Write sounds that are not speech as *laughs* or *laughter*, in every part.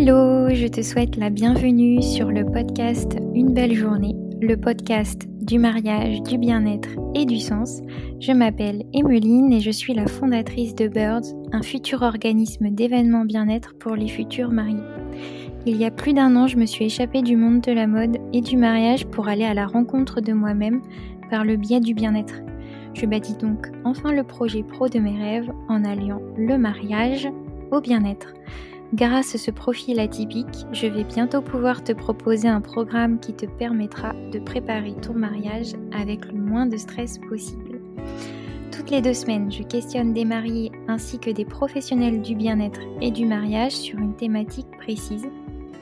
Hello, je te souhaite la bienvenue sur le podcast Une belle journée, le podcast du mariage, du bien-être et du sens. Je m'appelle Emeline et je suis la fondatrice de Birds, un futur organisme d'événements bien-être pour les futurs mariés. Il y a plus d'un an, je me suis échappée du monde de la mode et du mariage pour aller à la rencontre de moi-même par le biais du bien-être. Je bâtis donc enfin le projet pro de mes rêves en alliant le mariage au bien-être. Grâce à ce profil atypique, je vais bientôt pouvoir te proposer un programme qui te permettra de préparer ton mariage avec le moins de stress possible. Toutes les deux semaines, je questionne des mariés ainsi que des professionnels du bien-être et du mariage sur une thématique précise.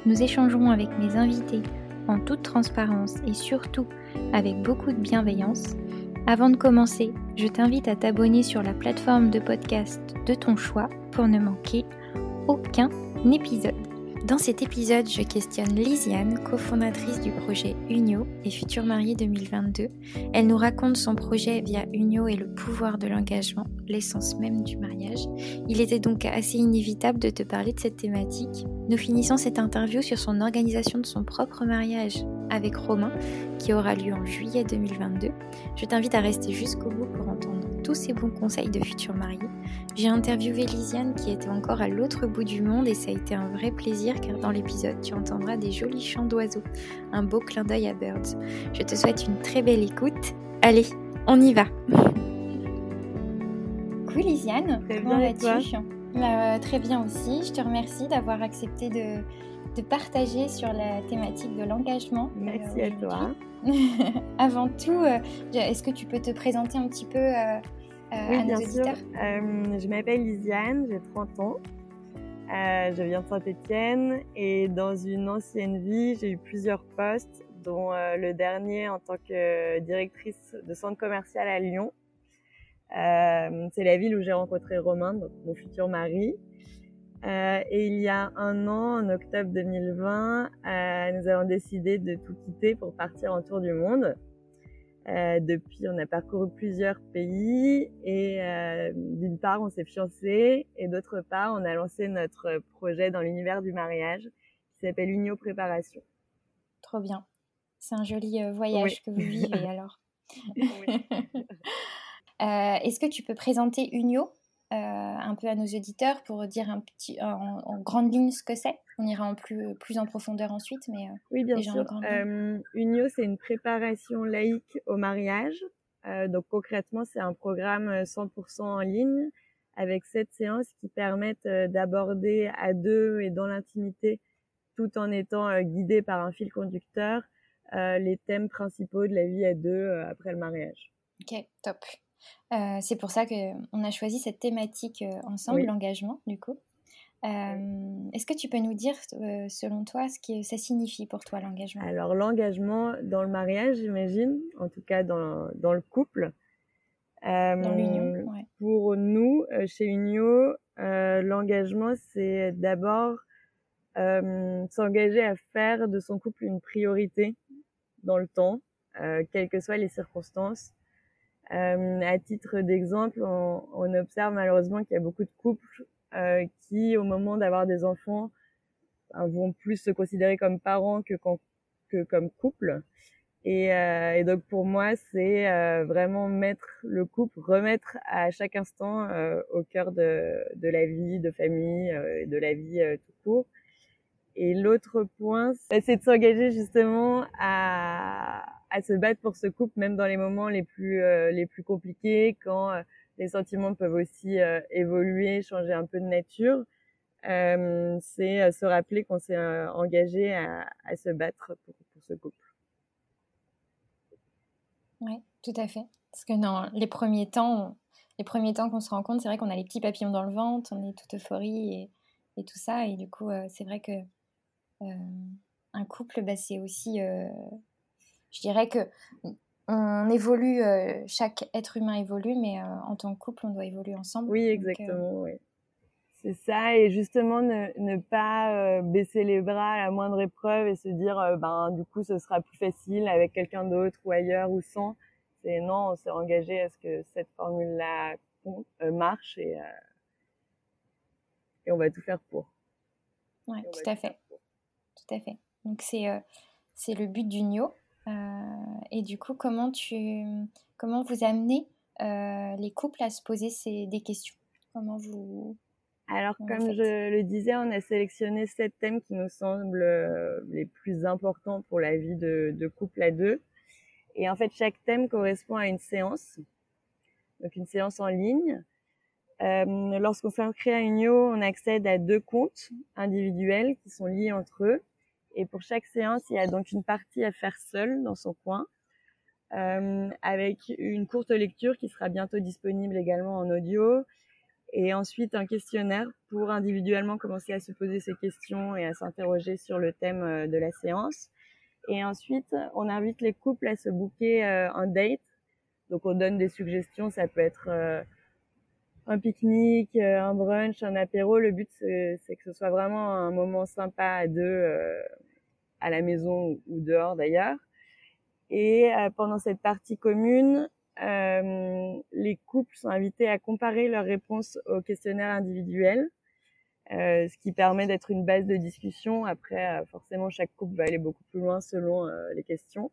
Nous échangerons avec mes invités en toute transparence et surtout avec beaucoup de bienveillance. Avant de commencer, je t'invite à t'abonner sur la plateforme de podcast de ton choix pour ne manquer aucun épisode. Dans cet épisode, je questionne Lisiane, cofondatrice du projet Unio et future mariée 2022. Elle nous raconte son projet via Unio et le pouvoir de l'engagement, l'essence même du mariage. Il était donc assez inévitable de te parler de cette thématique. Nous finissons cette interview sur son organisation de son propre mariage avec Romain, qui aura lieu en juillet 2022. Je t'invite à rester jusqu'au bout tous ces bons conseils de futurs mariés. J'ai interviewé Lisiane qui était encore à l'autre bout du monde et ça a été un vrai plaisir car dans l'épisode tu entendras des jolis chants d'oiseaux, un beau clin d'œil à Birds. Je te souhaite une très belle écoute. Allez, on y va. Coucou Lisiane, comment vas-tu? bah, Très bien aussi. Je te remercie d'avoir accepté de, de, partager sur la thématique de l'engagement. Merci à toi. *laughs* Avant tout, euh, est-ce que tu peux te présenter un petit peu euh, euh, oui, bien sûr. Je m'appelle Lisiane, j'ai 30 ans. Euh, je viens de Saint-Étienne et dans une ancienne vie, j'ai eu plusieurs postes, dont euh, le dernier en tant que directrice de centre commercial à Lyon. C'est la ville où j'ai rencontré Romain, donc mon futur mari. Et il y a un an, en octobre 2020, nous avons décidé de tout quitter pour partir en tour du monde. Euh, depuis, on a parcouru plusieurs pays et euh, d'une part, on s'est fiancé et d'autre part, on a lancé notre projet dans l'univers du mariage qui s'appelle Unio Préparation. Trop bien. C'est un joli euh, voyage que vous vivez *laughs* alors. *laughs* Est-ce que tu peux présenter Unio un peu à nos auditeurs pour dire un petit, en, en grande ligne ce que c'est On ira en plus, plus en profondeur ensuite, mais oui, bien sûr. Euh, Unio, c'est une préparation laïque au mariage. Euh, donc concrètement, c'est un programme 100% en ligne avec sept séances qui permettent d'aborder à deux et dans l'intimité, tout en étant guidé par un fil conducteur, les thèmes principaux de la vie à deux après le mariage. Ok, top. Euh, c'est pour ça qu'on a choisi cette thématique euh, ensemble, l'engagement, du coup. Euh, est-ce que tu peux nous dire, selon toi, ce que ça signifie pour toi l'engagement? Alors l'engagement dans le mariage, j'imagine, en tout cas dans, dans le couple. dans l'union, ouais. Pour nous, chez Unio, l'engagement, c'est d'abord s'engager à faire de son couple une priorité dans le temps, quelles que soient les circonstances. Euh, à titre d'exemple, on, on, observe malheureusement qu'il y a beaucoup de couples euh, qui, au moment d'avoir des enfants, ben, vont plus se considérer comme parents que, que comme couple. Et, euh, et, donc pour moi, c'est euh, vraiment mettre le couple, remettre à chaque instant euh, au cœur de, de, la vie de famille, euh, de la vie tout court. Et l'autre point, c'est de s'engager justement à, se battre pour ce couple, même dans les moments les plus euh, les plus compliqués, quand euh, les sentiments peuvent aussi euh, évoluer, changer un peu de nature. c'est se rappeler qu'on s'est engagé à, se battre pour, pour ce couple. Oui, tout à fait. Parce que dans les premiers temps, les premiers temps qu'on se rend compte, c'est vrai qu'on a les petits papillons dans le ventre, on est toute euphorie et tout ça. Et du coup, c'est vrai que un couple, bah, c'est aussi je dirais que on évolue, euh, chaque être humain évolue, mais euh, en tant que couple, on doit évoluer ensemble. Oui, exactement, oui. C'est ça, et justement ne, ne pas euh, baisser les bras à la moindre épreuve et se dire, ben du coup, ce sera plus facile avec quelqu'un d'autre ou ailleurs ou sans. C'est non, on s'est engagé à ce que cette formule-là marche et, et on va tout faire pour. Oui, tout à fait. Tout à fait. Donc c'est c'est le but du NIO. et du coup, comment tu comment vous amenez les couples à se poser ces, des questions? Comment vous alors, comme je le disais, on a sélectionné sept thèmes qui nous semblent euh, les plus importants pour la vie de, de, couple à deux. Et en fait, chaque thème correspond à une séance, donc une séance en ligne. Euh, Lorsqu'on fait un créa Unio, on accède à deux comptes individuels qui sont liés entre eux. Et pour chaque séance, il y a donc une partie à faire seule dans son coin, euh, avec une courte lecture qui sera bientôt disponible également en audio, et ensuite un questionnaire pour individuellement commencer à se poser ces questions et à s'interroger sur le thème euh, de la séance. Et ensuite, on invite les couples à se booker euh, un date. Donc on donne des suggestions, ça peut être un pique-nique, un brunch, un apéro. Le but c'est que ce soit vraiment un moment sympa à deux à la maison ou dehors d'ailleurs. Et pendant cette partie commune, euh, les couples sont invités à comparer leurs réponses au questionnaire individuel, euh, ce qui permet d'être une base de discussion. Après, euh, forcément, chaque couple va aller beaucoup plus loin selon euh, les questions.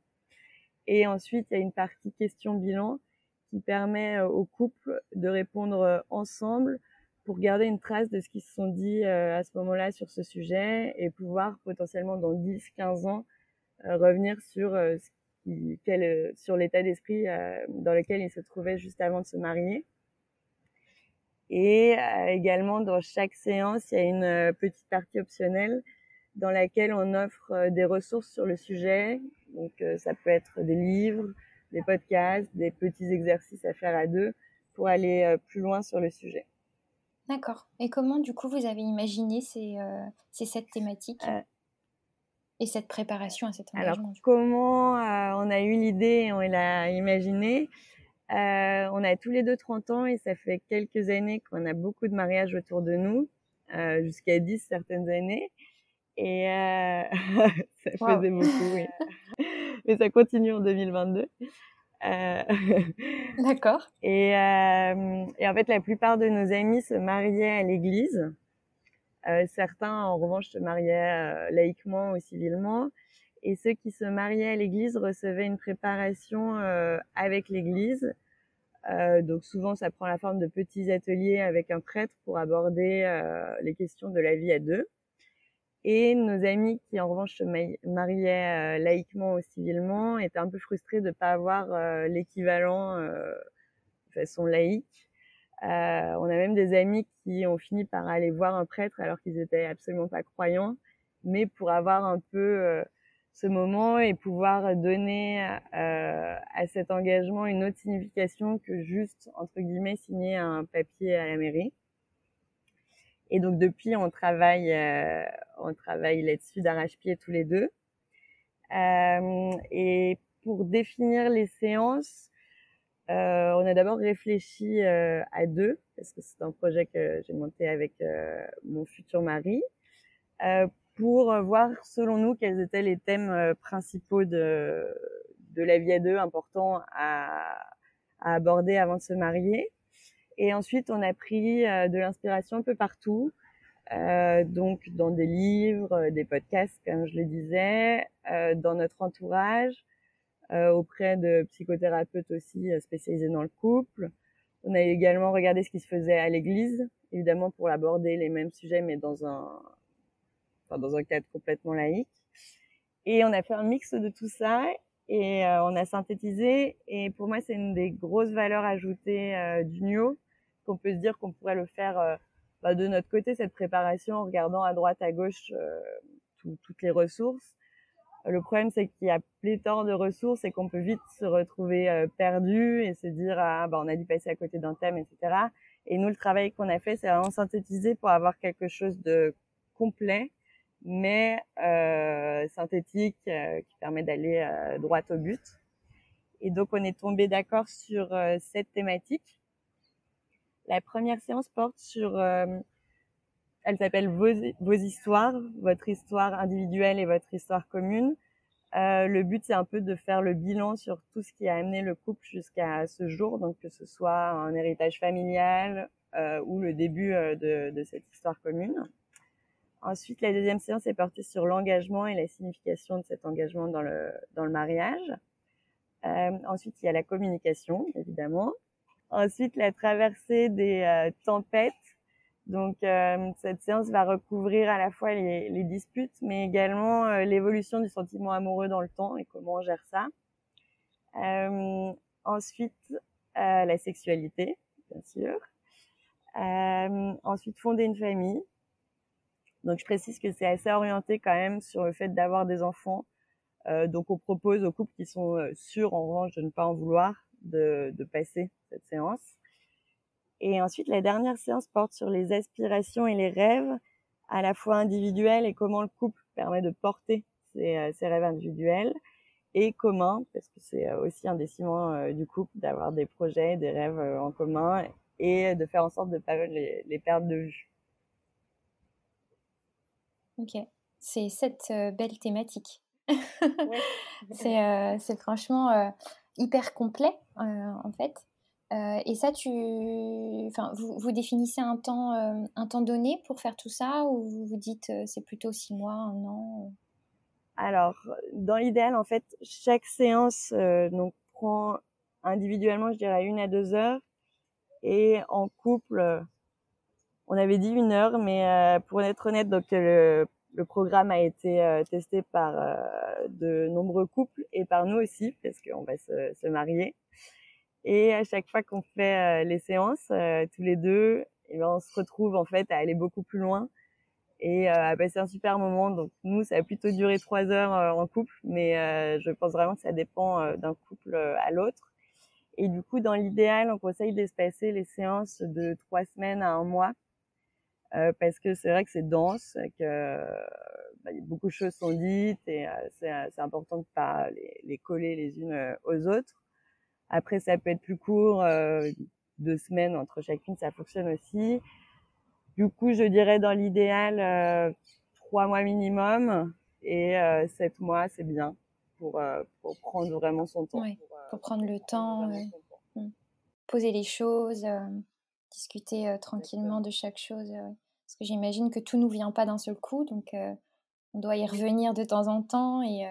Et ensuite, il y a une partie question-bilan qui permet aux couples de répondre ensemble pour garder une trace de ce qu'ils se sont dit à ce moment-là sur ce sujet et pouvoir potentiellement dans 10, 15 ans revenir sur euh, sur l'état d'esprit euh, dans lequel il se trouvait juste avant de se marier. Et euh, également, dans chaque séance, il y a une petite partie optionnelle dans laquelle on offre des ressources sur le sujet. Donc, ça peut être des livres, des podcasts, des petits exercices à faire à deux pour aller plus loin sur le sujet. D'accord. Et comment, du coup, vous avez imaginé ces, ces sept thématiques et cette préparation à cet engagement Alors, comment euh, on a eu l'idée et on l'a imaginé? Euh, On a tous les deux 30 ans et ça fait quelques années qu'on a beaucoup de mariages autour de nous, euh, jusqu'à 10 certaines années. Et euh, *laughs* ça faisait beaucoup, oui. *laughs* Mais ça continue en 2022. Euh, D'accord. *laughs* Et, euh, et, en fait, la plupart de nos amis se mariaient à l'église. Euh, certains, en revanche, se mariaient euh, laïquement ou civilement. Et ceux qui se mariaient à l'église recevaient une préparation euh, avec l'église. donc souvent, ça prend la forme de petits ateliers avec un prêtre pour aborder les questions de la vie à deux. Et nos amis qui, en revanche, se mariaient laïquement ou civilement étaient un peu frustrés de ne pas avoir l'équivalent de façon laïque. Euh, on a même des amis qui ont fini par aller voir un prêtre alors qu'ils étaient absolument pas croyants, mais pour avoir un peu euh, ce moment et pouvoir donner euh, à cet engagement une autre signification que juste entre guillemets signer un papier à la mairie. Et donc depuis, on travaille, euh, on travaille là-dessus d'arrache-pied tous les deux. Euh, et pour définir les séances, euh, on a d'abord réfléchi euh, à deux, parce que c'est un projet que j'ai monté avec euh, mon futur mari, euh, pour voir selon nous quels étaient les thèmes principaux de, de la vie à deux importants à, à aborder avant de se marier. Et ensuite, on a pris de l'inspiration un peu partout, euh, donc dans des livres, des podcasts, comme je le disais, euh, dans notre entourage, euh, auprès de psychothérapeutes aussi euh, spécialisés dans le couple. On a également regardé ce qui se faisait à l'église, évidemment pour l'aborder les mêmes sujets, mais dans un, enfin, dans un cadre complètement laïque. Et on a fait un mix de tout ça et euh, on a synthétisé. Et pour moi, c'est une des grosses valeurs ajoutées euh, du NIO, qu'on peut se dire qu'on pourrait le faire euh, bah, de notre côté, cette préparation, en regardant à droite, à gauche toutes les ressources. Le problème, c'est qu'il y a pléthore de ressources et qu'on peut vite se retrouver euh, perdu et se dire ah bah on a dû passer à côté d'un thème, etc. Et nous, le travail qu'on a fait, c'est vraiment synthétiser pour avoir quelque chose de complet, mais euh, synthétique, euh, qui permet d'aller euh, droit au but. Et donc, on est tombé d'accord sur euh, cette thématique. La première séance porte sur elle s'appelle vos, vos, histoires, votre histoire individuelle et votre histoire commune. Euh, le but, c'est un peu de faire le bilan sur tout ce qui a amené le couple jusqu'à ce jour, donc que ce soit un héritage familial euh, ou le début euh, de, de, cette histoire commune. ensuite, la deuxième séance est portée sur l'engagement et la signification de cet engagement dans le, dans le mariage. Euh, ensuite, il y a la communication, évidemment. Ensuite, la traversée des euh, tempêtes. Donc, euh, cette séance va recouvrir à la fois les, les disputes, mais également l'évolution du sentiment amoureux dans le temps et comment on gère ça. ensuite, la sexualité, bien sûr. ensuite, fonder une famille. Donc, je précise que c'est assez orienté quand même sur le fait d'avoir des enfants euh, donc on propose aux couples qui sont euh, sûrs en revanche de ne pas en vouloir de, de passer cette séance. Et ensuite, la dernière séance porte sur les aspirations et les rêves, à la fois individuels et comment le couple permet de porter ses, euh, ses rêves individuels et communs, parce que c'est aussi un des ciments du couple d'avoir des projets, des rêves en commun et de faire en sorte de ne pas les, les perdre de vue. Ok, c'est cette belle thématique. *laughs* Euh, c'est franchement euh, hyper complet, euh, en fait. et ça, tu, enfin, vous, vous, définissez un temps, un temps donné pour faire tout ça, ou vous vous dites c'est plutôt six mois, un an Alors, dans l'idéal, en fait, chaque séance donc prend individuellement, je dirais, une à deux heures, et en couple, on avait dit une heure, mais pour être honnête, donc le le programme a été euh, testé par euh, de nombreux couples et par nous aussi, parce qu'on va se, se, marier. Et à chaque fois qu'on fait euh, les séances, tous les deux, et eh ben, on se retrouve en fait à aller beaucoup plus loin et à passer un super moment. Donc nous, ça a plutôt duré trois heures en couple, mais je pense vraiment que ça dépend d'un couple à l'autre. Et du coup, dans l'idéal, on conseille d'espacer les séances de trois semaines à un mois parce que c'est vrai que c'est dense, que bah, beaucoup de choses sont dites et euh, euh, c'est important de pas les, les, coller les unes aux autres. Après, ça peut être plus court, deux semaines entre chacune, ça fonctionne aussi. Du coup, je dirais dans l'idéal trois mois minimum et sept mois, c'est bien pour, pour prendre vraiment son temps. Oui, pour, pour, prendre le temps, mmh. poser les choses, discuter tranquillement de chaque chose. Parce que j'imagine que tout nous vient pas d'un seul coup, donc euh, on doit y revenir de temps en temps et,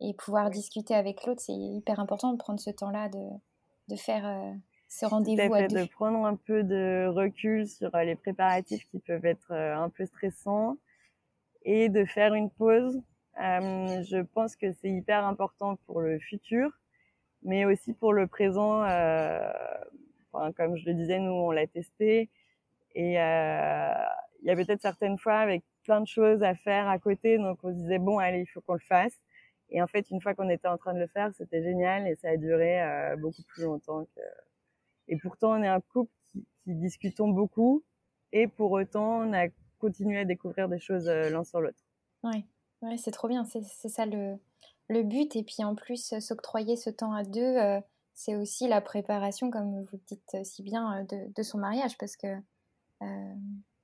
et pouvoir discuter avec l'autre. C'est hyper important de prendre ce temps-là, de, de faire ce rendez-vous à, deux. De prendre un peu de recul sur les préparatifs qui peuvent être un peu stressants et de faire une pause. je pense que c'est hyper important pour le futur, mais aussi pour le présent. Comme je le disais, nous, on l'a testé et euh, il y avait peut-être certaines fois avec plein de choses à faire à côté, donc on se disait bon allez il faut qu'on le fasse. Et en fait une fois qu'on était en train de le faire, c'était génial et ça a duré euh, beaucoup plus longtemps. Et pourtant on est un couple qui, discutons beaucoup et pour autant on a continué à découvrir des choses euh, l'un sur l'autre. Ouais, ouais c'est trop bien, c'est ça le but et puis en plus s'octroyer ce temps à deux, c'est aussi la préparation comme vous dites si bien de, de son mariage parce que euh,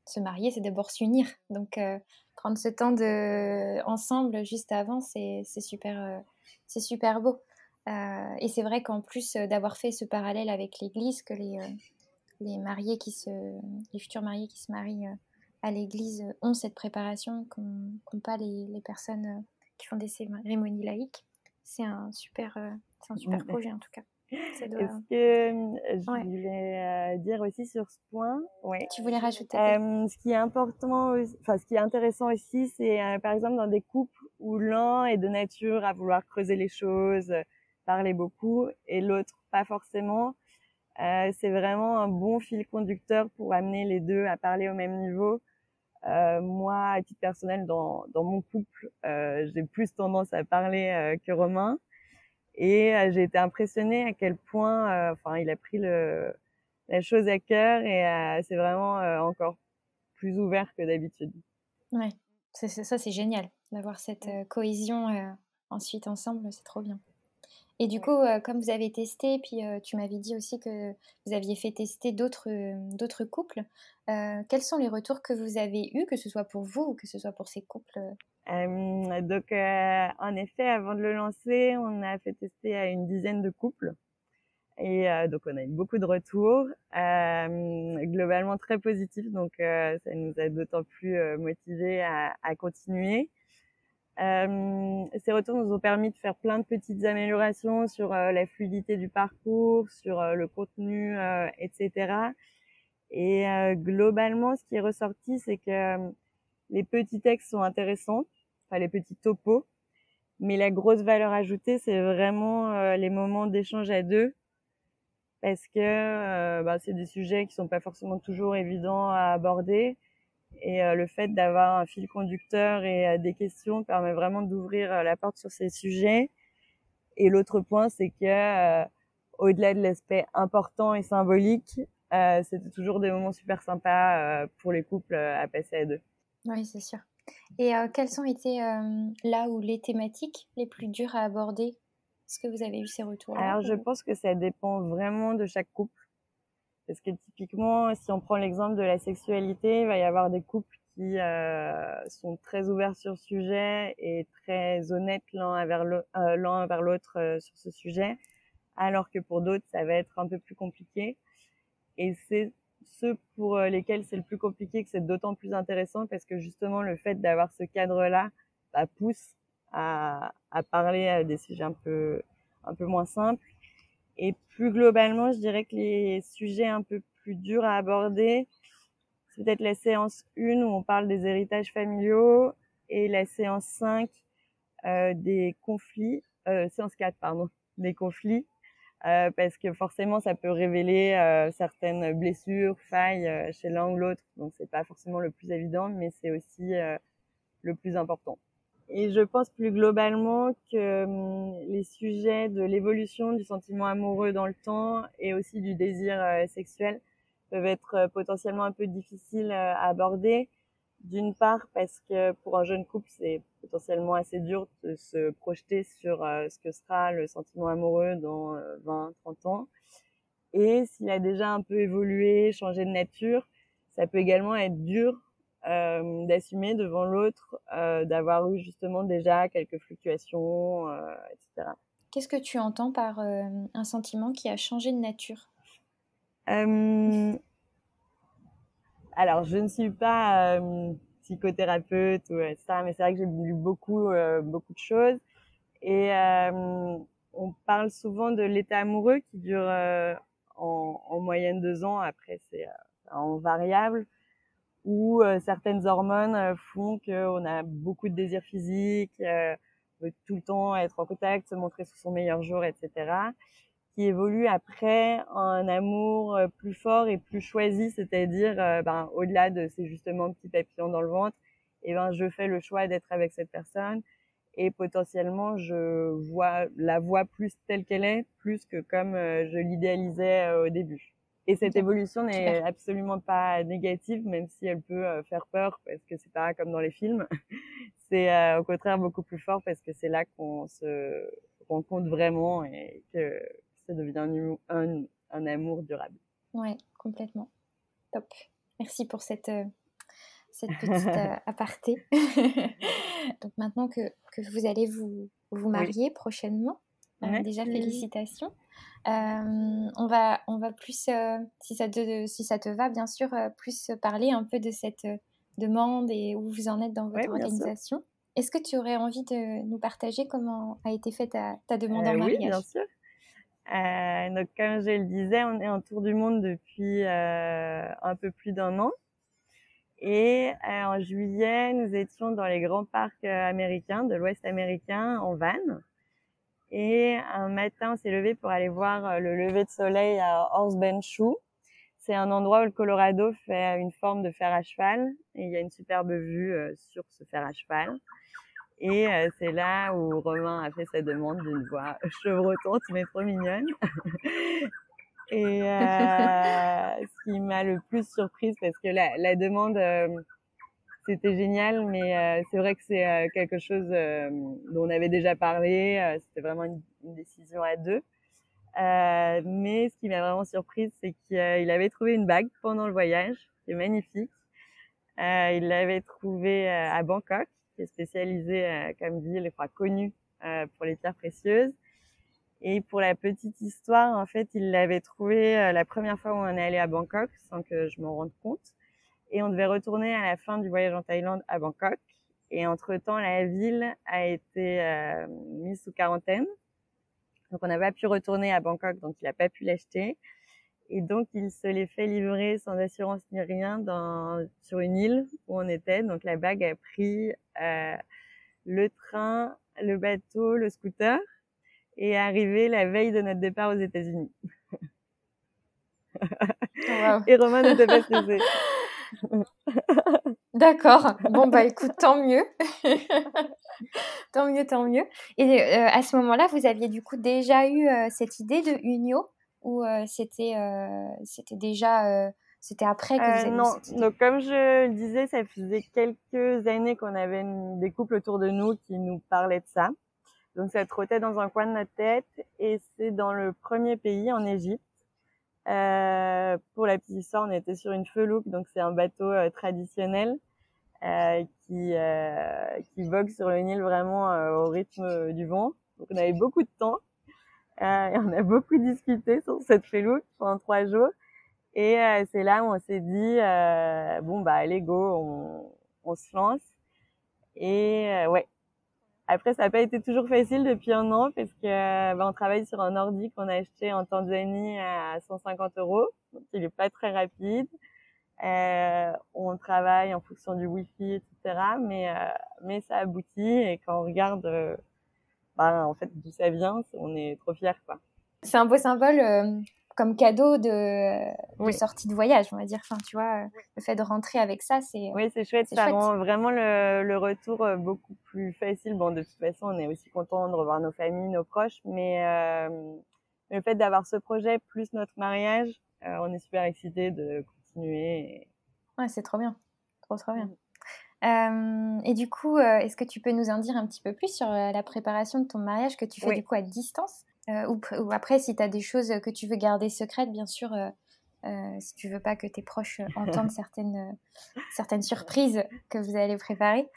se marier, c'est d'abord s'unir. Donc, euh, prendre ce temps de, ensemble juste avant, c'est super, euh, c'est super beau. et c'est vrai qu'en plus d'avoir fait ce parallèle avec l'Église, que les, les mariés qui se, les futurs mariés qui se marient à l'Église ont cette préparation qu'ont pas les, les, personnes qui font des cérémonies laïques. C'est un super, c'est un super projet en tout cas. Est-ce que je voulais dire aussi sur ce point? Ouais. Tu voulais rajouter? Ce qui est important, enfin ce qui est intéressant aussi, c'est par exemple dans des couples où l'un est de nature à vouloir creuser les choses, parler beaucoup, et l'autre pas forcément. Euh, c'est vraiment un bon fil conducteur pour amener les deux à parler au même niveau. Euh, moi, à titre personnel, dans, dans mon couple, euh, j'ai plus tendance à parler que Romain. Et euh, j'ai été impressionnée à quel point, euh, enfin, il a pris le, la chose à cœur et euh, c'est vraiment encore plus ouvert que d'habitude. Ouais, ça c'est génial d'avoir cette cohésion ensuite ensemble, c'est trop bien. Et du coup, comme vous avez testé, puis tu m'avais dit aussi que vous aviez fait tester d'autres d'autres couples, quels sont les retours que vous avez eus, que ce soit pour vous ou que ce soit pour ces couples euh, donc, euh, en effet, avant de le lancer, on a fait tester à une dizaine de couples. Et donc on a eu beaucoup de retours, globalement très positifs, donc ça nous a d'autant plus motivés à, à continuer. Euh, ces retours nous ont permis de faire plein de petites améliorations sur euh, la fluidité du parcours, sur euh, le contenu, etc. Et globalement, ce qui est ressorti, c'est que les petits textes sont intéressants, enfin les petits topos, mais la grosse valeur ajoutée, c'est vraiment les moments d'échange à deux, parce que bah, c'est des sujets qui sont pas forcément toujours évidents à aborder et euh, le fait d'avoir un fil conducteur et euh, des questions permet vraiment d'ouvrir euh, la porte sur ces sujets. Et l'autre point, c'est que au-delà de l'aspect important et symbolique, c'était toujours des moments super sympas pour les couples à passer à deux. Oui, c'est sûr. Et quelles ont été là où les thématiques les plus dures à aborder? Est-ce que vous avez eu ces retours Alors, je pense que ça dépend vraiment de chaque couple. Parce que typiquement, si on prend l'exemple de la sexualité, il va y avoir des couples qui euh, sont très ouverts sur le sujet et très honnêtes l'un envers euh, l'autre euh, sur ce sujet, alors que pour d'autres, ça va être un peu plus compliqué. Et c'est ceux pour lesquels c'est le plus compliqué que c'est d'autant plus intéressant parce que justement le fait d'avoir ce cadre-là bah, pousse à, à parler des sujets un peu un peu moins simples. Et plus globalement, je dirais que les sujets un peu plus durs à aborder, c'est peut-être la séance 1 où on parle des héritages familiaux et la séance 5 euh, des conflits, euh, séance 4 pardon, des conflits, euh, parce que forcément ça peut révéler euh, certaines blessures, failles euh, chez l'un ou l'autre, donc c'est pas forcément le plus évident, mais c'est aussi euh, le plus important. Et je pense plus globalement que hum, les sujets de l'évolution du sentiment amoureux dans le temps et aussi du désir euh, sexuel peuvent être euh, potentiellement un peu difficiles à aborder. D'une part parce que pour un jeune couple, c'est potentiellement assez dur de se projeter sur ce que sera le sentiment amoureux dans 20, 30 ans. Et s'il a déjà un peu évolué, changé de nature, ça peut également être dur euh, d'assumer devant l'autre, euh, d'avoir eu justement déjà quelques fluctuations, euh, etc. Qu'est-ce que tu entends par euh, un sentiment qui a changé de nature? Euh, Alors, je ne suis pas psychothérapeute ou etc., mais c'est vrai que j'ai lu beaucoup, beaucoup de choses. Et on parle souvent de l'état amoureux qui dure en, en, moyenne deux ans. Après, c'est en variable où euh, certaines hormones euh, font qu'on a beaucoup de désirs physiques, euh, veut tout le temps être en contact, se montrer sous son meilleur jour, etc. Qui évolue après un amour plus fort et plus choisi, c'est-à-dire ben, au-delà de ces justement petits papillons dans le ventre, et eh ben je fais le choix d'être avec cette personne et potentiellement je vois la vois plus telle qu'elle est, plus que comme je l'idéalisais au début. Et cette évolution n'est absolument pas négative, même si elle peut euh, faire peur parce que c'est pas comme dans les films. *laughs* c'est euh, au contraire beaucoup plus fort parce que c'est là qu'on se rencontre vraiment et que ça devient un, un, amour durable. Ouais, complètement. Top. Merci pour cette, euh, cette *laughs* petite aparté. *laughs* Donc maintenant que, que, vous allez vous, vous marier prochainement, déjà félicitations. Euh, on, va, on va plus, euh, si, ça te, si ça te va, bien sûr, euh, plus parler un peu de cette demande et où vous en êtes dans votre organisation. Est-ce que tu aurais envie de nous partager comment a été faite ta, ta demande en mariage Oui, bien sûr. Donc, comme je le disais, on est en tour du monde depuis un peu plus d'un an. Et en juillet, nous étions dans les grands parcs américains, de l'Ouest américain, en van. Et un matin, on s'est levé pour aller voir euh, le lever de soleil à Horsebenshoe. C'est un endroit où le Colorado fait une forme de fer à cheval et il y a une superbe vue euh, sur ce fer à cheval. Et euh, c'est là où Romain a fait sa demande d'une voix chevrotante, mais trop mignonne. *laughs* et ce qui m'a le plus surprise, parce que la, la demande c'était génial, mais euh, c'est vrai que c'est euh, quelque chose euh, dont on avait déjà parlé. c'était vraiment une, une, décision à deux. mais ce qui m'a vraiment surprise, c'est qu'il avait trouvé une bague pendant le voyage, qui est magnifique. il l'avait trouvée à Bangkok, qui est spécialisée comme ville, je crois, connue pour les pierres précieuses. Et pour la petite histoire, en fait, il l'avait trouvé euh, la première fois où on est allé à Bangkok, sans que je m'en rende compte. Et on devait retourner à la fin du voyage en Thaïlande à Bangkok. Et entre-temps, la ville a été euh, mise sous quarantaine. Donc, on n'a pas pu retourner à Bangkok, donc il n'a pas pu l'acheter. Et donc, il se l'est fait livrer sans assurance ni rien dans, sur une île où on était. Donc, la bague a pris euh, le train, le bateau, le scooter et est arrivé la veille de notre départ aux États-Unis. *laughs* Et Romain n'était pas stressé. *laughs* D'accord. Bon, bah écoute, tant mieux. *laughs* tant mieux, tant mieux. Et euh, à ce moment-là, vous aviez du coup déjà eu euh, cette idée de Unio? Ou euh, c'était c'était déjà c'était après que vous avez Non, cette idée donc comme je le disais, ça faisait quelques années qu'on avait des couples autour de nous qui nous parlaient de ça. Donc ça trottait dans un coin de notre tête et c'est dans le premier pays, en Égypte. Euh, pour la petite histoire, on était sur une felouk, donc c'est un bateau euh, traditionnel euh, qui euh, qui vogue sur le Nil vraiment au rythme du vent. Donc on avait beaucoup de temps et on a beaucoup discuté sur cette felouk pendant trois jours. Et c'est là où on s'est dit bon bah allez go, on, on se lance. Et ouais, après, ça n'a pas été toujours facile depuis un an parce que bah, on travaille sur un ordi qu'on a acheté en Tanzanie à 150 euros, donc il est pas très rapide. Euh, on travaille en fonction du Wi-Fi, etc. Mais euh, mais ça aboutit et quand on regarde, euh, bah, en fait d'où ça vient, on est trop fiers quoi. C'est un beau symbole euh, comme cadeau de, de sortie de voyage, on va dire. Enfin, tu vois, le fait de rentrer avec ça, c'est. Oui, c'est chouette. Ça chouette. rend vraiment le, le, retour euh, beaucoup plus facile. Bon, de toute façon, on est aussi content de revoir nos familles, nos proches, mais euh, le fait d'avoir ce projet plus notre mariage, euh, on est super excités de continuer. Et... Ouais, c'est trop bien, trop trop bien. Euh, et du coup, euh, est-ce que tu peux nous en dire un petit peu plus sur la préparation de ton mariage que tu fais oui. du coup à distance euh, ou, ou, après, si tu as des choses que tu veux garder secrètes, bien sûr, euh, euh, si tu veux pas que tes proches *laughs* entendent certaines, certaines surprises que vous allez préparer,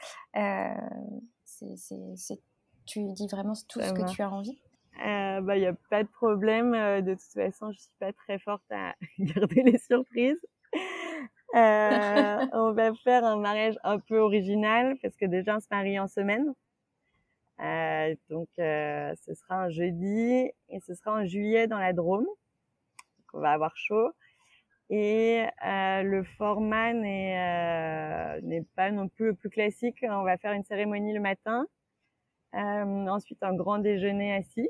c'est, tu dis vraiment tout Ça ce que tu as envie. Il bah, n'y a pas de problème. De toute façon, je suis pas très forte à *laughs* garder les surprises. On va faire un mariage un peu original parce que déjà on se marie en semaine. Euh, donc, euh, ce sera un jeudi et ce sera en juillet dans la Drôme. Donc, on va avoir chaud. Et euh, le format n'est euh, pas non plus le plus classique. On va faire une cérémonie le matin, ensuite un grand déjeuner assis.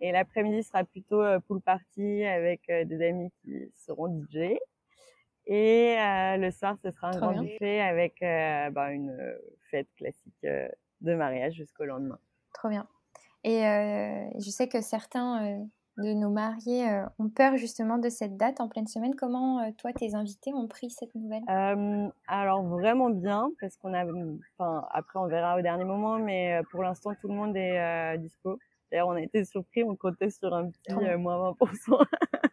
Et l'après-midi sera plutôt pool party avec des amis qui seront DJ. Et le soir, ce sera un Trop grand bien. buffet avec bah, une fête classique de mariage jusqu'au lendemain. Trop bien. Et euh, je sais que certains euh, de nos mariés euh, ont peur justement de cette date en pleine semaine. Comment euh, toi, tes invités ont pris cette nouvelle? Alors vraiment bien, parce qu'on a, enfin après on verra au dernier moment, mais pour l'instant tout le monde est dispo. D'ailleurs, on a été surpris, on comptait sur un petit moins 20%,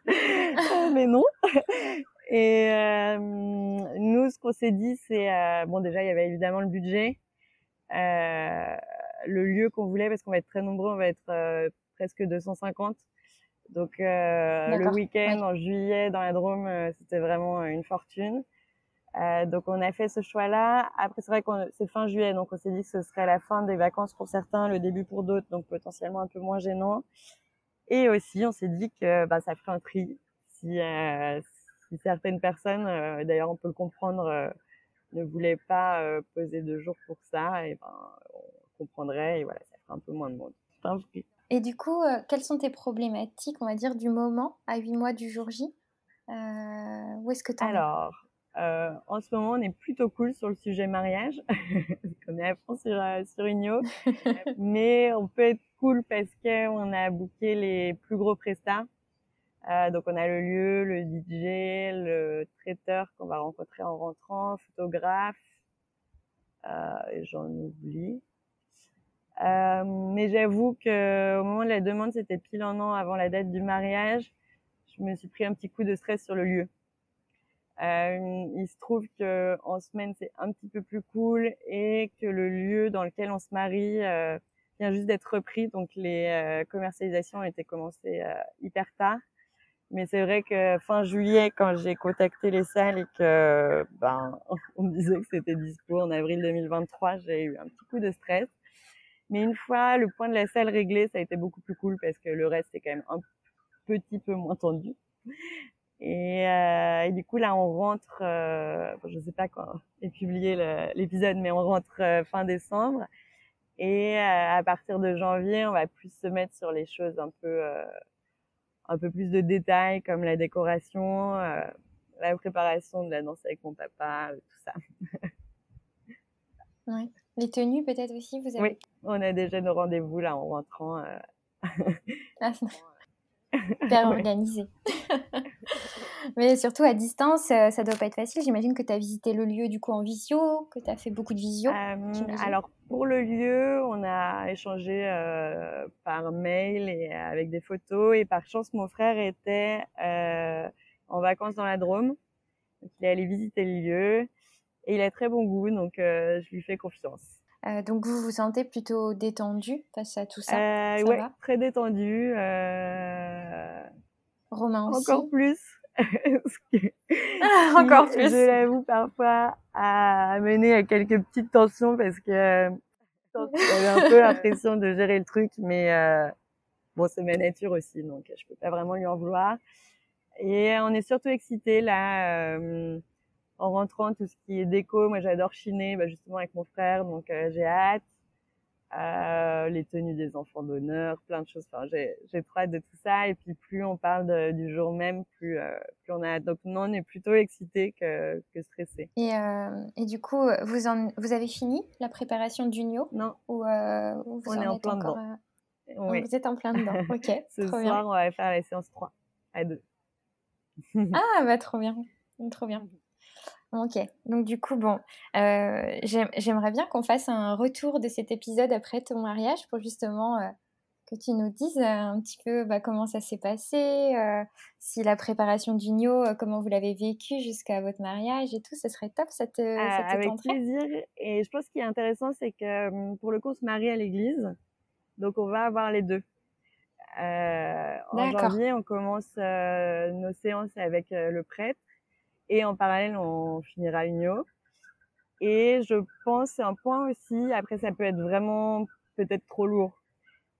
*laughs* mais non. *laughs* Et nous, ce qu'on s'est dit, c'est bon déjà il y avait évidemment le budget. Euh, le lieu qu'on voulait parce qu'on va être très nombreux, on va être euh, presque 250. Donc euh, le week-end oui. en juillet dans la Drôme, euh, c'était vraiment une fortune. Euh, donc on a fait ce choix-là. Après c'est vrai qu'on c'est fin juillet, donc on s'est dit que ce serait la fin des vacances pour certains, le début pour d'autres, donc potentiellement un peu moins gênant. Et aussi on s'est dit que bah, ça ferait un tri si, si certaines personnes, d'ailleurs on peut le comprendre ne voulait pas euh, poser de jours pour ça, et ben, on comprendrait, et voilà, ça ferait un peu moins de monde. Et du coup, euh, quelles sont tes problématiques, on va dire, du moment, à 8 mois du jour J? Euh, Où est-ce que tu Alors, euh, en ce moment, on est plutôt cool sur le sujet mariage, *laughs* on est à fond sur, euh, sur Igno, *laughs* mais on peut être cool parce qu'on a booké les plus gros prestats. Euh, donc on a le lieu, le DJ, le traiteur qu'on va rencontrer en rentrant, photographe, euh, j'en oublie. Euh, mais j'avoue que au moment de la demande, c'était pile un an avant la date du mariage. Je me suis pris un petit coup de stress sur le lieu. Euh, il se trouve que en semaine c'est un petit peu plus cool et que le lieu dans lequel on se marie, euh, vient juste d'être repris, donc les commercialisations ont été commencées hyper tard. Mais c'est vrai que fin juillet, quand j'ai contacté les salles et que ben *laughs* on me disait que c'était dispo en avril 2023, j'ai eu un petit coup de stress. Mais une fois le point de la salle réglé, ça a été beaucoup plus cool parce que le reste est quand même un petit peu moins tendu. Et, euh, du coup là, on rentre, euh, je sais pas quand est publié l'épisode, mais on rentre euh, fin décembre. Et euh, à partir de janvier, on va plus se mettre sur les choses un peu euh, un peu plus de détails comme la décoration, euh, la préparation de la danse avec mon papa, tout ça. ouais. Les tenues peut-être aussi, vous avez... Oui, on a déjà nos rendez-vous là en rentrant. Euh... ah, *laughs* *laughs* Bien organisé. *laughs* Mais surtout à distance, euh, ça doit pas être facile. J'imagine que tu as visité le lieu du coup en visio, que tu as fait beaucoup de visio. Euh, alors pour le lieu, on a échangé euh, par mail et avec des photos. Et par chance, mon frère était euh, en vacances dans la Drôme. Donc, il est allé visiter le lieu et il a très bon goût, donc je lui fais confiance. Euh, donc vous vous sentez plutôt détendu face à tout ça, euh, Ouais, très détendu. Euh... Romain aussi? Encore plus. *laughs* ah, *laughs* encore plus. Je l'avoue parfois à mener à quelques petites tensions parce que *laughs* j'avais un peu l'impression de gérer le truc, mais euh, bon, c'est ma nature aussi, donc je peux pas vraiment lui en vouloir. Et on est surtout excités là. En rentrant tout ce qui est déco. Moi, j'adore chiner, bah, justement avec mon frère, donc euh, j'ai hâte. Euh, les tenues des enfants d'honneur, plein de choses. Enfin, j'ai j'ai trop hâte de tout ça. Et puis plus on parle de, du jour même, plus euh, plus on a hâte. Donc non, on est plutôt excité que que stressé. Et et du coup, vous en vous avez fini la préparation du NIO Non. Ou vous on en est en plein encore, dedans. Oui. Vous êtes en plein dedans. *laughs* Ok. Ce soir, bien. on va faire la séance 3 à 2. ah *laughs* bah trop bien, trop bien. Ok, donc du coup, bon, euh, j'aimerais bien qu'on fasse un retour de cet épisode après ton mariage pour justement euh, que tu nous dises euh, un petit peu bah, comment ça s'est passé, euh, si la préparation du NIO, euh, comment vous l'avez vécu jusqu'à votre mariage et tout, ce serait top, ça te, ça te Avec tenterait plaisir. Et je pense qu'il est intéressant, c'est que hum, pour le coup, on se marie à l'église, donc on va avoir les deux. Euh, en janvier, on commence euh, nos séances avec le prêtre et en parallèle, on finira l'union. Et je pense, c'est un point aussi, après ça peut être vraiment peut-être trop lourd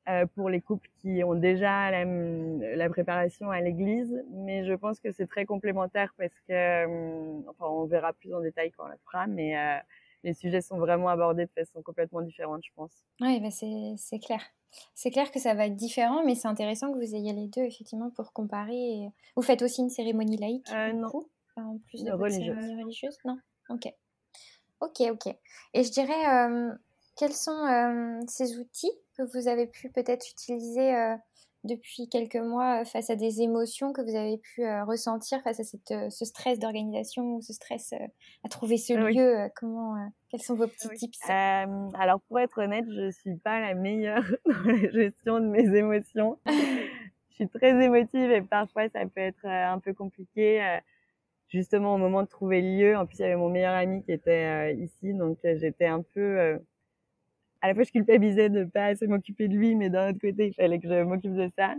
euh, pour les couples qui ont déjà la, la préparation à l'église, mais je pense que c'est très complémentaire parce que, euh, enfin, on verra plus en détail quand on la fera, mais euh, les sujets sont vraiment abordés de façon complètement différente, je pense. Oui, bah c'est clair. C'est clair que ça va être différent, mais c'est intéressant que vous ayez les deux, effectivement, pour comparer. Vous faites aussi une cérémonie laïque, Euh, non. coup, en plus de votre religieuse. religieuse? Non Ok. Ok, ok. Et je dirais, euh, quels sont euh, ces outils que vous avez pu peut-être utiliser euh, depuis quelques mois euh, face à des émotions que vous avez pu euh, ressentir face à cette, euh, ce stress d'organisation ou ce stress euh, à trouver ce Oui. lieu euh, Comment, euh, Quels sont vos petits Oui. tips? Euh, alors pour être honnête, je suis pas la meilleure *laughs* dans la gestion de mes émotions. *laughs* je suis très émotive et parfois ça peut être euh, un peu compliqué. Justement au moment de trouver le lieu, en plus il y avait mon meilleur ami qui était euh, ici, donc euh, j'étais un peu euh, à la fois je culpabilisais de pas assez m'occuper de lui, mais d'un autre côté il fallait que je m'occupe de ça.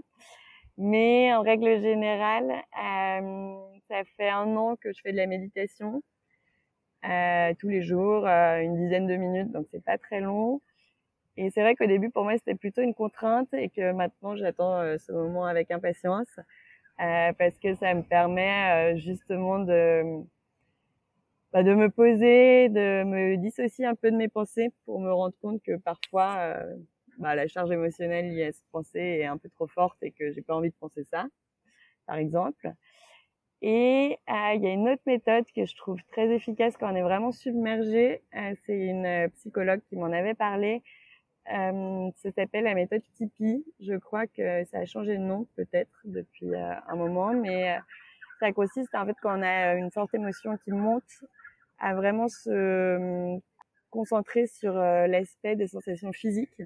Mais en règle générale, euh, ça fait un an que je fais de la méditation euh, tous les jours, une dizaine de minutes, donc c'est pas très long. Et c'est vrai qu'au début, pour moi, c'était plutôt une contrainte et que maintenant, j'attends ce moment avec impatience euh, parce que ça me permet euh, justement de, bah, de me poser, de me dissocier un peu de mes pensées pour me rendre compte que parfois, euh, bah, la charge émotionnelle liée à cette pensée est un peu trop forte et que j'ai pas envie de penser ça, par exemple. Et euh, il y a une autre méthode que je trouve très efficace quand on est vraiment submergé. C'est une psychologue qui m'en avait parlé. Euh, ça s'appelle la méthode Tipeee. Je crois que ça a changé de nom peut-être depuis euh, un moment, mais euh, ça consiste en fait quand on a une forte émotion qui monte à vraiment se euh, concentrer sur euh, l'aspect des sensations physiques.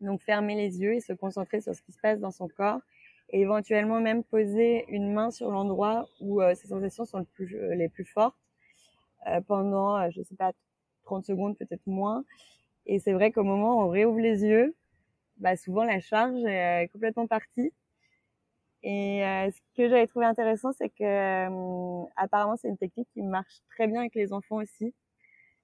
Donc fermer les yeux et se concentrer sur ce qui se passe dans son corps et éventuellement même poser une main sur l'endroit où euh, ces sensations sont euh, les plus fortes euh, pendant, euh, je sais pas, 30 secondes, peut-être moins. Et c'est vrai qu'au moment où on réouvre les yeux, bah, souvent la charge est complètement partie. Et ce que j'avais trouvé intéressant, c'est que apparemment c'est une technique qui marche très bien avec les enfants aussi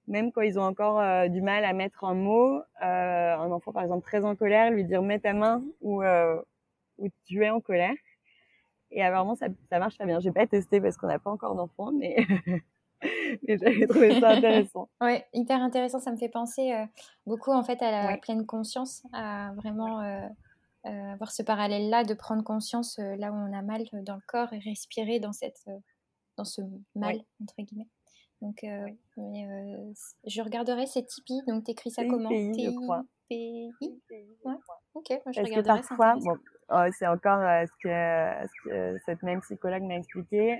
même quand ils ont encore euh, du mal à mettre en mots, euh, un enfant par exemple très en colère, lui dire mets ta main où, euh, où tu es en colère. Et apparemment ça, ça marche très bien. J'ai pas testé parce qu'on n'a pas encore d'enfants, mais *laughs* *laughs* mais j'avais trouvé ça *laughs* intéressant. ouais, hyper intéressant. Ça me fait penser beaucoup en fait à la pleine conscience, à vraiment avoir ce parallèle-là de prendre conscience là où on a mal dans le corps et respirer dans cette dans ce mal entre guillemets. Donc, euh, euh, je regarderai, c'est Tipeee. Donc, tu écris ça comment? T je crois. PI Ouais. Ok, moi, je que parfois, bon, oh, c'est encore euh, ce, que, ce, que, cette même psychologue m'a expliqué.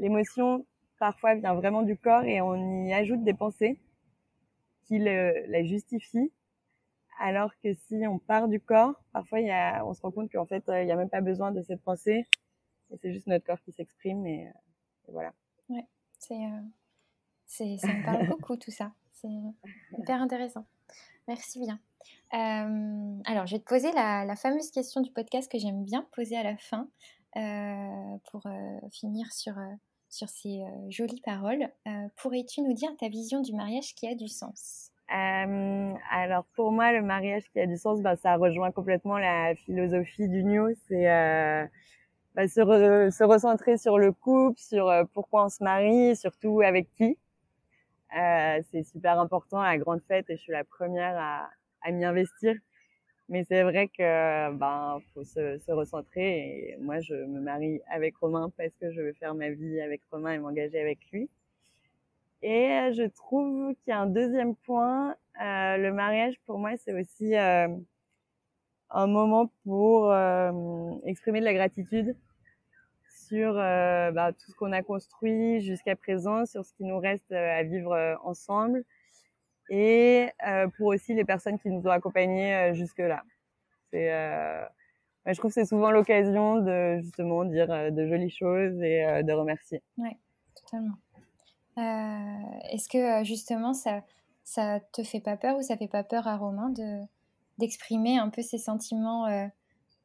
L'émotion, parfois, vient vraiment du corps et on y ajoute des pensées qui la justifient. Alors que si on part du corps, parfois, y a, on se rend compte qu'en fait, il n'y a même pas besoin de cette pensée. C'est juste notre corps qui s'exprime et, et voilà. Ouais. Euh, c'est, ça me parle beaucoup tout ça. C'est hyper intéressant. Merci bien. Euh, alors, je vais te poser la, fameuse question du podcast que j'aime bien poser à la fin euh, pour finir sur, sur ces jolies paroles. pourrais-tu nous dire ta vision du mariage qui a du sens? Alors, pour moi, le mariage qui a du sens, bah, ça rejoint complètement la philosophie du New. C'est bah, se, se, recentrer sur le couple, sur euh, pourquoi on se marie, surtout avec qui. Euh, c'est super important à la grande fête et je suis la première à, à m'y investir. Mais c'est vrai que ben faut se, se, recentrer et moi je me marie avec Romain parce que je veux faire ma vie avec Romain et m'engager avec lui. Et je trouve qu'il y a un deuxième point, euh, le mariage pour moi c'est aussi euh, un moment pour euh, exprimer de la gratitude sur euh, bah, tout ce qu'on a construit jusqu'à présent, sur ce qui nous reste euh, à vivre ensemble et pour aussi les personnes qui nous ont accompagnés jusque-là. C'est, je trouve que c'est souvent l'occasion de justement dire de jolies choses et de remercier. Oui, totalement. est-ce que justement ça, ça te fait pas peur ou ça fait pas peur à Romain de d'exprimer un peu ces sentiments euh,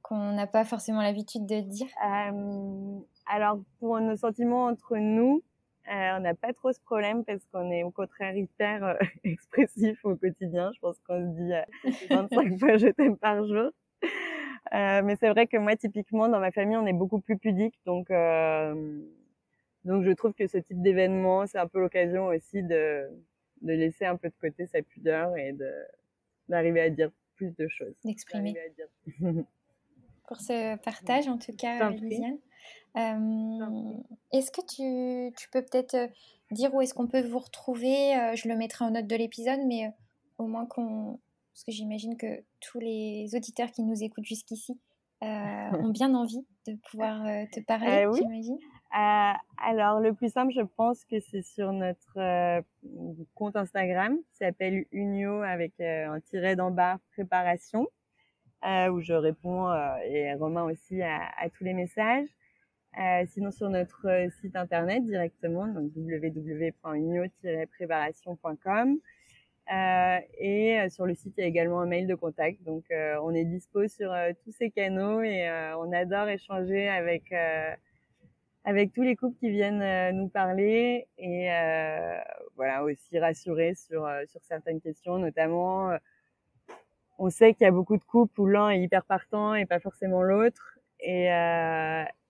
qu'on n'a pas forcément l'habitude de dire? Euh, Alors, pour nos sentiments entre nous, euh, on n'a pas trop ce problème parce qu'on est au contraire hyper *laughs* expressif au quotidien. Je pense qu'on se dit *laughs* 25 fois je t'aime par jour. mais c'est vrai que moi, typiquement, dans ma famille, on est beaucoup plus pudique. Donc, donc je trouve que ce type d'événement, c'est un peu l'occasion aussi de, de laisser un peu de côté sa pudeur et de d'arriver à dire plus de choses. D'exprimer. *laughs* Pour ce partage, en tout cas, Lisiane. Euh, est-ce que tu, tu peux peut-être euh, dire où est-ce qu'on peut vous retrouver? Euh, Je le mettrai en note de l'épisode, mais au moins qu'on... Parce que j'imagine que tous les auditeurs qui nous écoutent jusqu'ici *laughs* ont bien envie de pouvoir te parler, oui. j'imagine. Euh, alors, le plus simple, je pense que c'est sur notre euh, compte Instagram, qui s'appelle Unio avec euh, un tiret d'en bas préparation, où je réponds et Romain aussi à, à tous les messages. Sinon, sur notre site internet directement, donc www.unio-préparation.com. et sur le site, il y a également un mail de contact. Donc, on est dispo sur tous ces canaux et on adore échanger avec avec tous les couples qui viennent euh, nous parler et euh, voilà aussi rassurer sur euh, sur certaines questions, notamment on sait qu'il y a beaucoup de couples où l'un est hyper partant et pas forcément l'autre et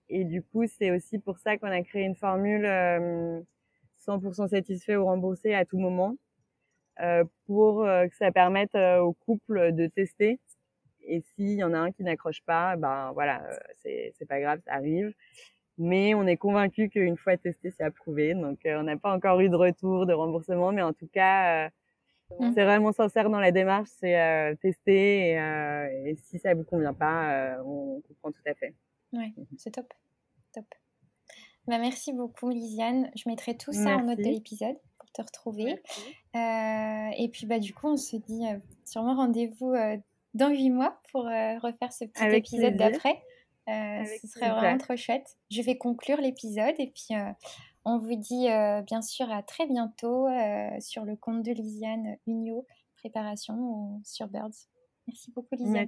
et du coup c'est aussi pour ça qu'on a créé une formule 100% satisfait ou remboursé à tout moment pour que ça permette aux couples de tester et s'il y en a un qui n'accroche pas ben voilà c'est c'est pas grave ça arrive mais on est convaincu qu'une fois testé, c'est approuvé. Donc, euh, on n'a pas encore eu de retour, de remboursement, mais en tout cas, euh, mmh. c'est vraiment sincère dans la démarche, c'est euh, tester et, et, si ça vous convient pas, on comprend tout à fait. Ouais, c'est top, top. Bah, merci beaucoup, Lisiane. Je mettrai tout ça en note de l'épisode pour te retrouver. et puis, bah, du coup, on se dit sûrement rendez-vous dans huit mois pour refaire ce petit épisode d'après. Euh, ce serait vraiment trop chouette. Je vais conclure l'épisode et puis euh, on vous dit euh, bien sûr à très bientôt sur le compte de Lisiane Unio Préparation ou sur Birds. Merci beaucoup, Lisa.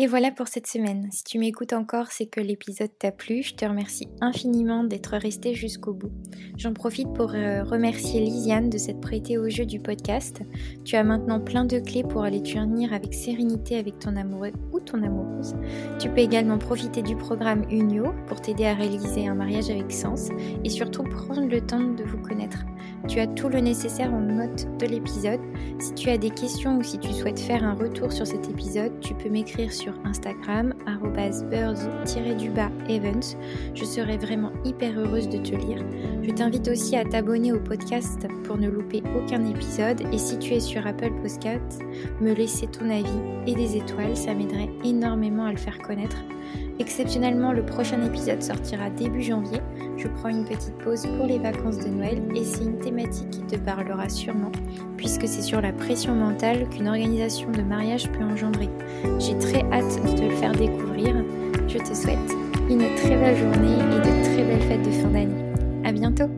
Et voilà pour cette semaine. Si tu m'écoutes encore, c'est que l'épisode t'a plu. Je te remercie infiniment d'être resté jusqu'au bout. J'en profite pour euh, remercier Lisiane de s'être prêtée au jeu du podcast. Tu as maintenant plein de clés pour aller tenir avec sérénité avec ton amoureux ou ton amoureuse. Tu peux également profiter du programme Unio pour t'aider à réaliser un mariage avec sens et surtout prendre le temps de vous connaître. Tu as tout le nécessaire en note de l'épisode. Si tu as des questions ou si tu souhaites faire un retour sur cet épisode, tu peux m'écrire sur Instagram birds-events. Je serai vraiment hyper heureuse de te lire. Je t'invite aussi à t'abonner au podcast pour ne louper aucun épisode et si tu es sur Apple Podcast, me laisser ton avis et des étoiles, ça m'aiderait énormément à le faire connaître. Exceptionnellement, le prochain épisode sortira début janvier. Je prends une petite pause pour les vacances de Noël et c'est une thématique qui te parlera sûrement, puisque c'est sur la pression mentale qu'une organisation de mariage peut engendrer. J'ai très hâte de te le faire découvrir. Je te souhaite une très belle journée et de très belles fêtes de fin d'année. À bientôt!